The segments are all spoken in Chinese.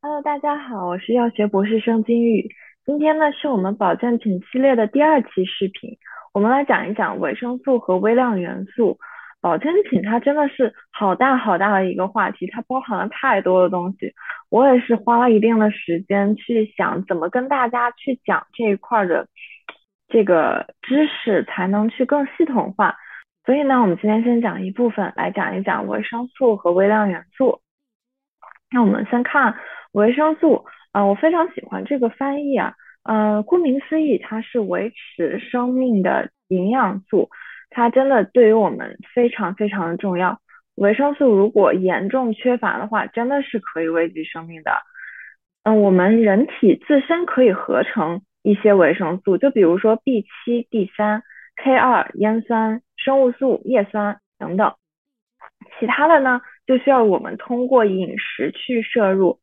Hello，大家好，我是药学博士生金玉。今天呢是我们保健品系列的第二期视频，我们来讲一讲维生素和微量元素。保健品它真的是好大好大的一个话题，它包含了太多的东西。我也是花了一定的时间去想怎么跟大家去讲这一块的这个知识，才能去更系统化。所以呢，我们今天先讲一部分，来讲一讲维生素和微量元素。那我们先看。维生素啊，我非常喜欢这个翻译啊，呃，顾名思义，它是维持生命的营养素，它真的对于我们非常非常的重要。维生素如果严重缺乏的话，真的是可以危及生命的。嗯，我们人体自身可以合成一些维生素，就比如说 B 七、D 三、K 二、烟酸、生物素、叶酸等等。其他的呢，就需要我们通过饮食去摄入。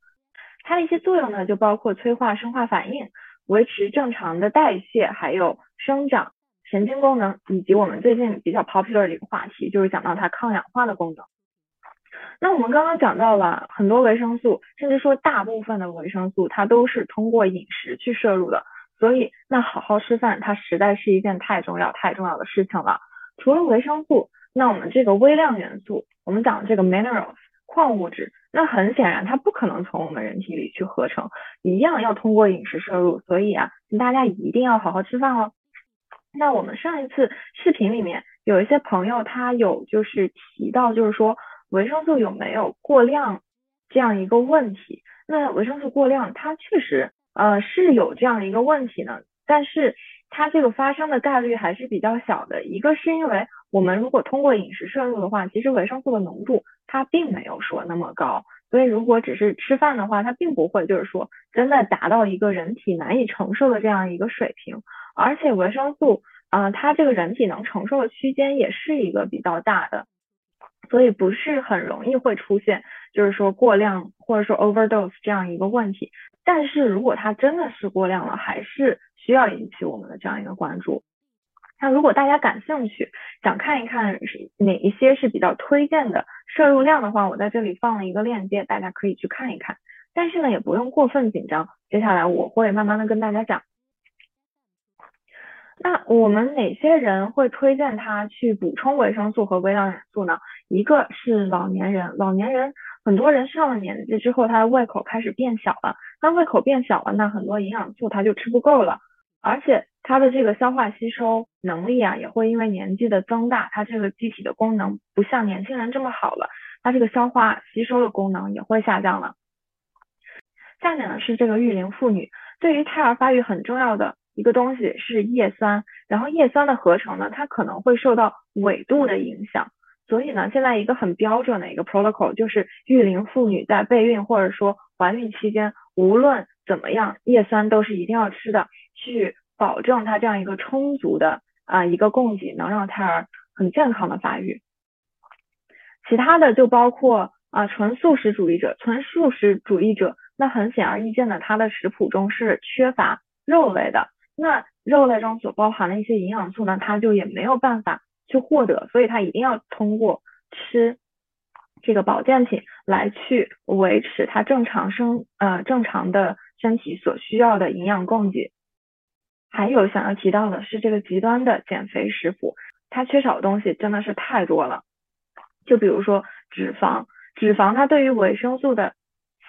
它的一些作用呢，就包括催化生化反应、维持正常的代谢，还有生长、神经功能，以及我们最近比较 popular 的一个话题，就是讲到它抗氧化的功能。那我们刚刚讲到了很多维生素，甚至说大部分的维生素，它都是通过饮食去摄入的。所以，那好好吃饭，它实在是一件太重要、太重要的事情了。除了维生素，那我们这个微量元素，我们讲这个 minerals。矿物质，那很显然它不可能从我们人体里去合成，一样要通过饮食摄入。所以啊，大家一定要好好吃饭哦。那我们上一次视频里面有一些朋友他有就是提到，就是说维生素有没有过量这样一个问题？那维生素过量，它确实呃是有这样一个问题呢，但是它这个发生的概率还是比较小的。一个是因为我们如果通过饮食摄入的话，其实维生素的浓度。它并没有说那么高，所以如果只是吃饭的话，它并不会就是说真的达到一个人体难以承受的这样一个水平。而且维生素，啊，它这个人体能承受的区间也是一个比较大的，所以不是很容易会出现就是说过量或者说 overdose 这样一个问题。但是如果它真的是过量了，还是需要引起我们的这样一个关注。那如果大家感兴趣，想看一看是哪一些是比较推荐的摄入量的话，我在这里放了一个链接，大家可以去看一看。但是呢，也不用过分紧张，接下来我会慢慢的跟大家讲。那我们哪些人会推荐他去补充维生素和微量元素呢？一个是老年人，老年人很多人上了年纪之后，他的胃口开始变小了，那胃口变小了，那很多营养素他就吃不够了，而且。它的这个消化吸收能力啊，也会因为年纪的增大，它这个机体的功能不像年轻人这么好了，它这个消化吸收的功能也会下降了。下面呢是这个育龄妇女对于胎儿发育很重要的一个东西是叶酸，然后叶酸的合成呢，它可能会受到纬度的影响，所以呢，现在一个很标准的一个 protocol 就是育龄妇女在备孕或者说怀孕期间，无论怎么样，叶酸都是一定要吃的，去。保证它这样一个充足的啊一个供给，能让胎儿很健康的发育。其他的就包括啊纯素食主义者，纯素食主义者，那很显而易见的，它的食谱中是缺乏肉类的。那肉类中所包含的一些营养素呢，它就也没有办法去获得，所以它一定要通过吃这个保健品来去维持它正常生呃正常的身体所需要的营养供给。还有想要提到的是这个极端的减肥食谱，它缺少的东西真的是太多了。就比如说脂肪，脂肪它对于维生素的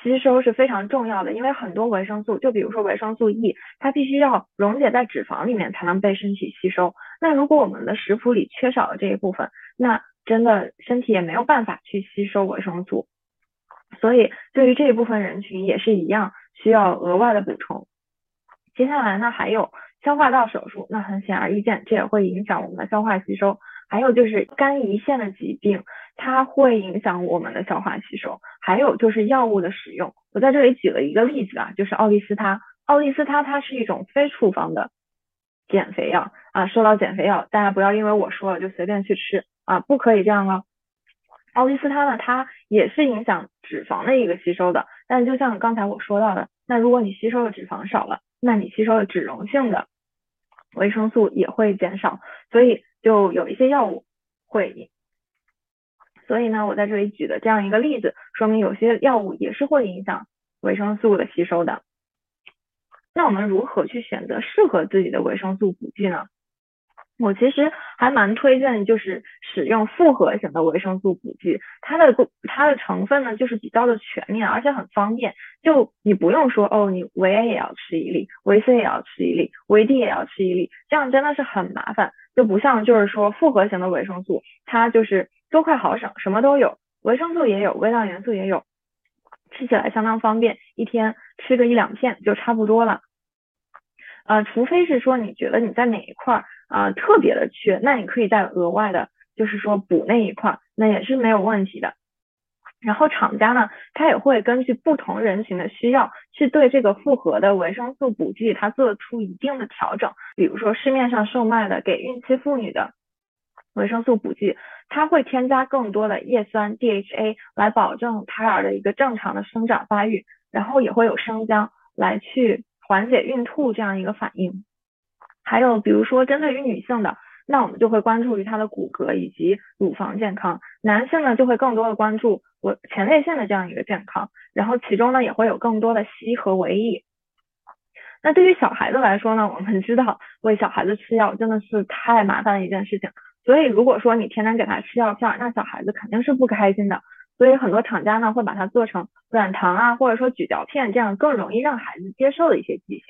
吸收是非常重要的，因为很多维生素，就比如说维生素 E，它必须要溶解在脂肪里面才能被身体吸收。那如果我们的食谱里缺少了这一部分，那真的身体也没有办法去吸收维生素。所以对于这一部分人群也是一样，需要额外的补充。接下来呢，还有。消化道手术，那很显而易见，这也会影响我们的消化吸收。还有就是肝胰腺的疾病，它会影响我们的消化吸收。还有就是药物的使用，我在这里举了一个例子啊，就是奥利司他。奥利司他它是一种非处方的减肥药啊。说到减肥药，大家不要因为我说了就随便去吃啊，不可以这样哦。奥利司他呢，它也是影响脂肪的一个吸收的。但就像刚才我说到的，那如果你吸收的脂肪少了，那你吸收的脂溶性的。维生素也会减少，所以就有一些药物会，所以呢，我在这里举的这样一个例子，说明有些药物也是会影响维生素的吸收的。那我们如何去选择适合自己的维生素补剂呢？我其实还蛮推荐，就是使用复合型的维生素补剂，它的它的成分呢，就是比较的全面，而且很方便。就你不用说哦，你维 A 也要吃一粒，维 C 也要吃一粒，维 D 也要吃一粒，这样真的是很麻烦。就不像就是说复合型的维生素，它就是多快好省，什么都有，维生素也有，微量元素也有，吃起来相当方便，一天吃个一两片就差不多了。呃，除非是说你觉得你在哪一块啊特别的缺，那你可以再额外的，就是说补那一块，那也是没有问题的。然后厂家呢，他也会根据不同人群的需要，去对这个复合的维生素补剂，它做出一定的调整。比如说市面上售卖的给孕期妇女的维生素补剂，它会添加更多的叶酸 DHA 来保证胎儿的一个正常的生长发育，然后也会有生姜来去。缓解孕吐这样一个反应，还有比如说针对于女性的，那我们就会关注于她的骨骼以及乳房健康；男性呢就会更多的关注我前列腺的这样一个健康，然后其中呢也会有更多的硒和维 E。那对于小孩子来说呢，我们知道为小孩子吃药真的是太麻烦的一件事情，所以如果说你天天给他吃药片，那小孩子肯定是不开心的。所以很多厂家呢会把它做成软糖啊，或者说咀嚼片，这样更容易让孩子接受的一些剂型。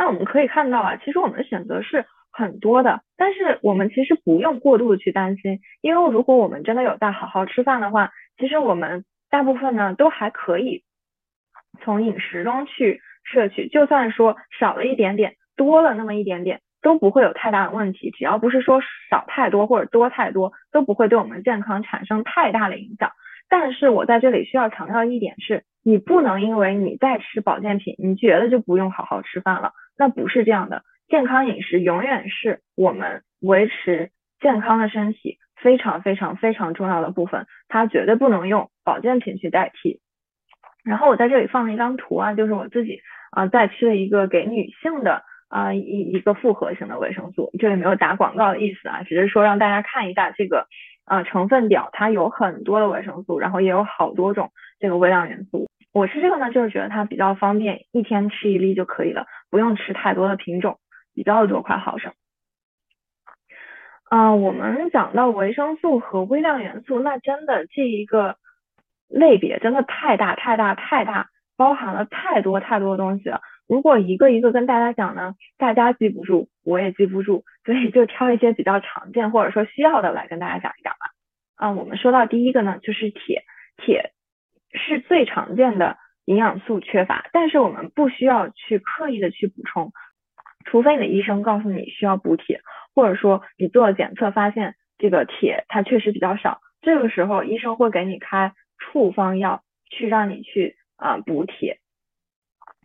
那我们可以看到啊，其实我们的选择是很多的，但是我们其实不用过度的去担心，因为如果我们真的有在好好吃饭的话，其实我们大部分呢都还可以从饮食中去摄取，就算说少了一点点，多了那么一点点。都不会有太大的问题，只要不是说少太多或者多太多，都不会对我们健康产生太大的影响。但是我在这里需要强调一点是，你不能因为你在吃保健品，你觉得就不用好好吃饭了，那不是这样的。健康饮食永远是我们维持健康的身体非常非常非常重要的部分，它绝对不能用保健品去代替。然后我在这里放了一张图啊，就是我自己啊在吃的一个给女性的。啊，一一个复合型的维生素，这里没有打广告的意思啊，只是说让大家看一下这个啊成分表，它有很多的维生素，然后也有好多种这个微量元素。我吃这个呢，就是觉得它比较方便，一天吃一粒就可以了，不用吃太多的品种，比较多快好省。嗯，我们讲到维生素和微量元素，那真的这一个类别真的太大太大太大，包含了太多太多的东西了。如果一个一个跟大家讲呢，大家记不住，我也记不住，所以就挑一些比较常见或者说需要的来跟大家讲一讲吧。啊，我们说到第一个呢，就是铁，铁是最常见的营养素缺乏，但是我们不需要去刻意的去补充，除非你的医生告诉你需要补铁，或者说你做了检测发现这个铁它确实比较少，这个时候医生会给你开处方药去让你去啊补铁。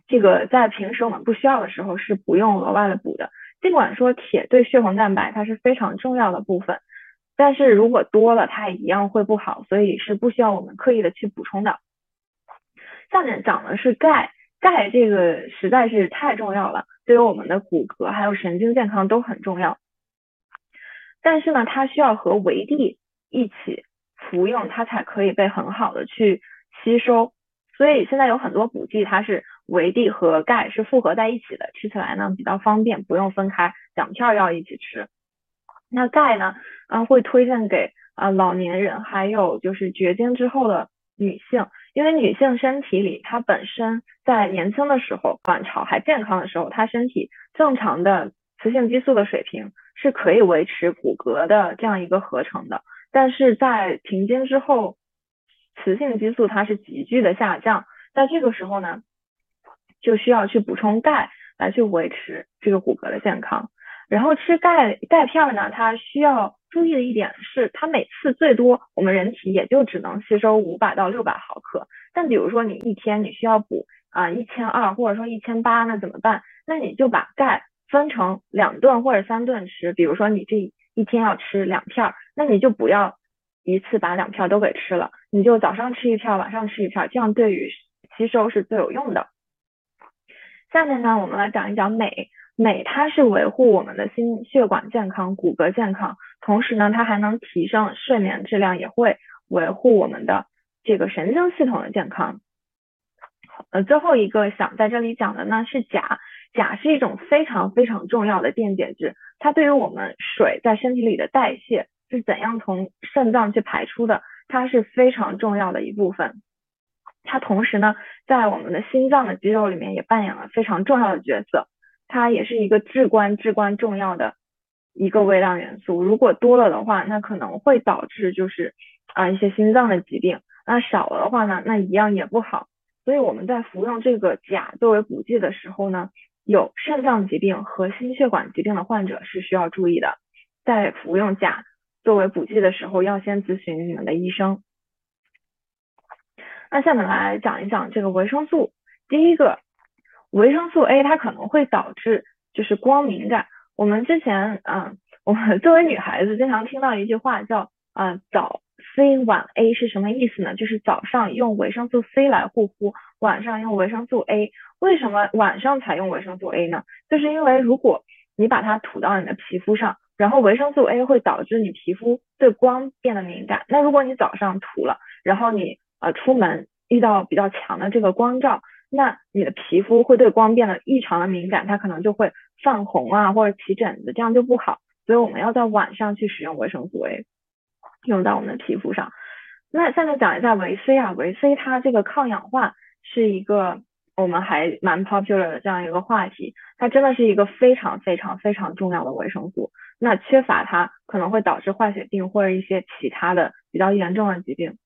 这个在平时我们不需要的时候是不用额外的补的。尽管说铁对血红蛋白它是非常重要的部分，但是如果多了它也一样会不好，所以是不需要我们刻意的去补充的。下面讲的是钙，钙这个实在是太重要了，对于我们的骨骼还有神经健康都很重要。但是呢，它需要和维 D 一起服用，它才可以被很好的去吸收。所以现在有很多补剂，它是维 D 和钙是复合在一起的，吃起来呢比较方便，不用分开两片药一起吃。那钙呢，啊会推荐给啊老年人，还有就是绝经之后的女性，因为女性身体里她本身在年轻的时候，卵巢还健康的时候，她身体正常的雌性激素的水平是可以维持骨骼的这样一个合成的，但是在停经之后。雌性激素它是急剧的下降，在这个时候呢，就需要去补充钙来去维持这个骨骼的健康。然后吃钙钙片呢，它需要注意的一点是，它每次最多我们人体也就只能吸收五百到六百毫克。但比如说你一天你需要补啊一千二或者说一千八，那怎么办？那你就把钙分成两顿或者三顿吃。比如说你这一天要吃两片，那你就不要。一次把两片都给吃了，你就早上吃一片，晚上吃一片，这样对于吸收是最有用的。下面呢，我们来讲一讲镁。镁它是维护我们的心血管健康、骨骼健康，同时呢，它还能提升睡眠质量，也会维护我们的这个神经系统的健康。呃，最后一个想在这里讲的呢是钾，钾是一种非常非常重要的电解质，它对于我们水在身体里的代谢是怎样从肾脏去排出的，它是非常重要的一部分。它同时呢，在我们的心脏的肌肉里面也扮演了非常重要的角色，它也是一个至关至关重要的一个微量元素。如果多了的话，那可能会导致就是啊一些心脏的疾病；那少了的话呢，那一样也不好。所以我们在服用这个钾作为补剂的时候呢，有肾脏疾病和心血管疾病的患者是需要注意的，在服用钾作为补剂的时候，要先咨询你们的医生。那下面来讲一讲这个维生素，第一个，维生素 A 它可能会导致就是光敏感。我们之前啊，我们作为女孩子经常听到一句话叫啊早。C 晚 A 是什么意思呢？就是早上用维生素 C 来护肤，晚上用维生素 A。为什么晚上才用维生素 A 呢？就是因为如果你把它涂到你的皮肤上，然后维生素 A 会导致你皮肤对光变得敏感。那如果你早上涂了，然后你呃出门遇到比较强的这个光照，那你的皮肤会对光变得异常的敏感，它可能就会泛红啊或者起疹子，这样就不好。所以我们要在晚上去使用维生素 A。用到我们的皮肤上。那下面讲一下维 C 啊，维 C 它这个抗氧化是一个我们还蛮 popular 的这样一个话题，它真的是一个非常非常非常重要的维生素。那缺乏它可能会导致坏血病或者一些其他的比较严重的疾病。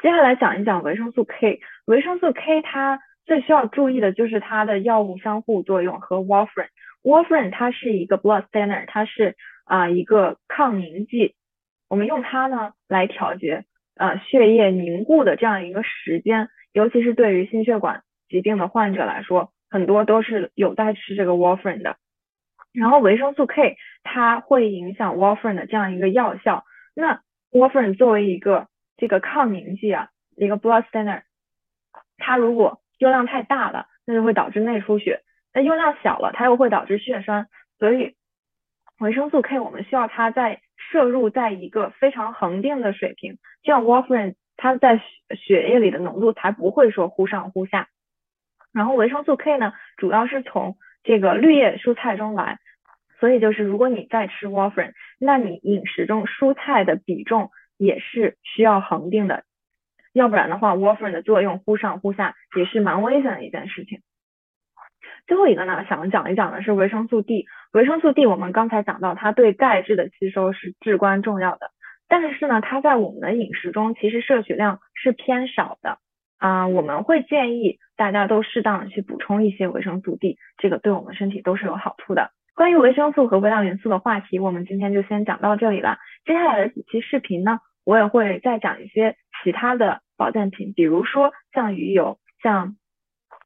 接下来讲一讲维生素 K，维生素 K 它最需要注意的就是它的药物相互作用和 warfarin。warfarin 它是一个 blood thinner，它是啊一个抗凝剂。我们用它呢来调节呃血液凝固的这样一个时间，尤其是对于心血管疾病的患者来说，很多都是有在吃这个 warfarin 的。然后维生素 K 它会影响 warfarin 的这样一个药效。那 warfarin 作为一个这个抗凝剂啊，一个 blood thinner，它如果用量太大了，那就会导致内出血；那用量小了，它又会导致血栓。所以维生素 K 我们需要它在摄入在一个非常恒定的水平，这样 warfarin 它在血液里的浓度才不会说忽上忽下。然后维生素 K 呢，主要是从这个绿叶蔬菜中来，所以就是如果你在吃 warfarin，那你饮食中蔬菜的比重也是需要恒定的，要不然的话 warfarin 的作用忽上忽下也是蛮危险的一件事情。最后一个呢，想讲一讲的是维生素 D。维生素 D 我们刚才讲到，它对钙质的吸收是至关重要的。但是呢，它在我们的饮食中其实摄取量是偏少的啊。我们会建议大家都适当的去补充一些维生素 D，这个对我们身体都是有好处的。关于维生素和微量元素的话题，我们今天就先讲到这里了。接下来的几期视频呢，我也会再讲一些其他的保健品，比如说像鱼油，像。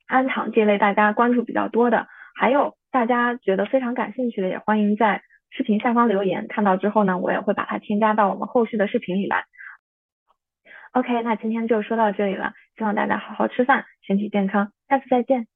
氨糖这类大家关注比较多的，还有大家觉得非常感兴趣的，也欢迎在视频下方留言。看到之后呢，我也会把它添加到我们后续的视频里来。OK，那今天就说到这里了，希望大家好好吃饭，身体健康，下次再见。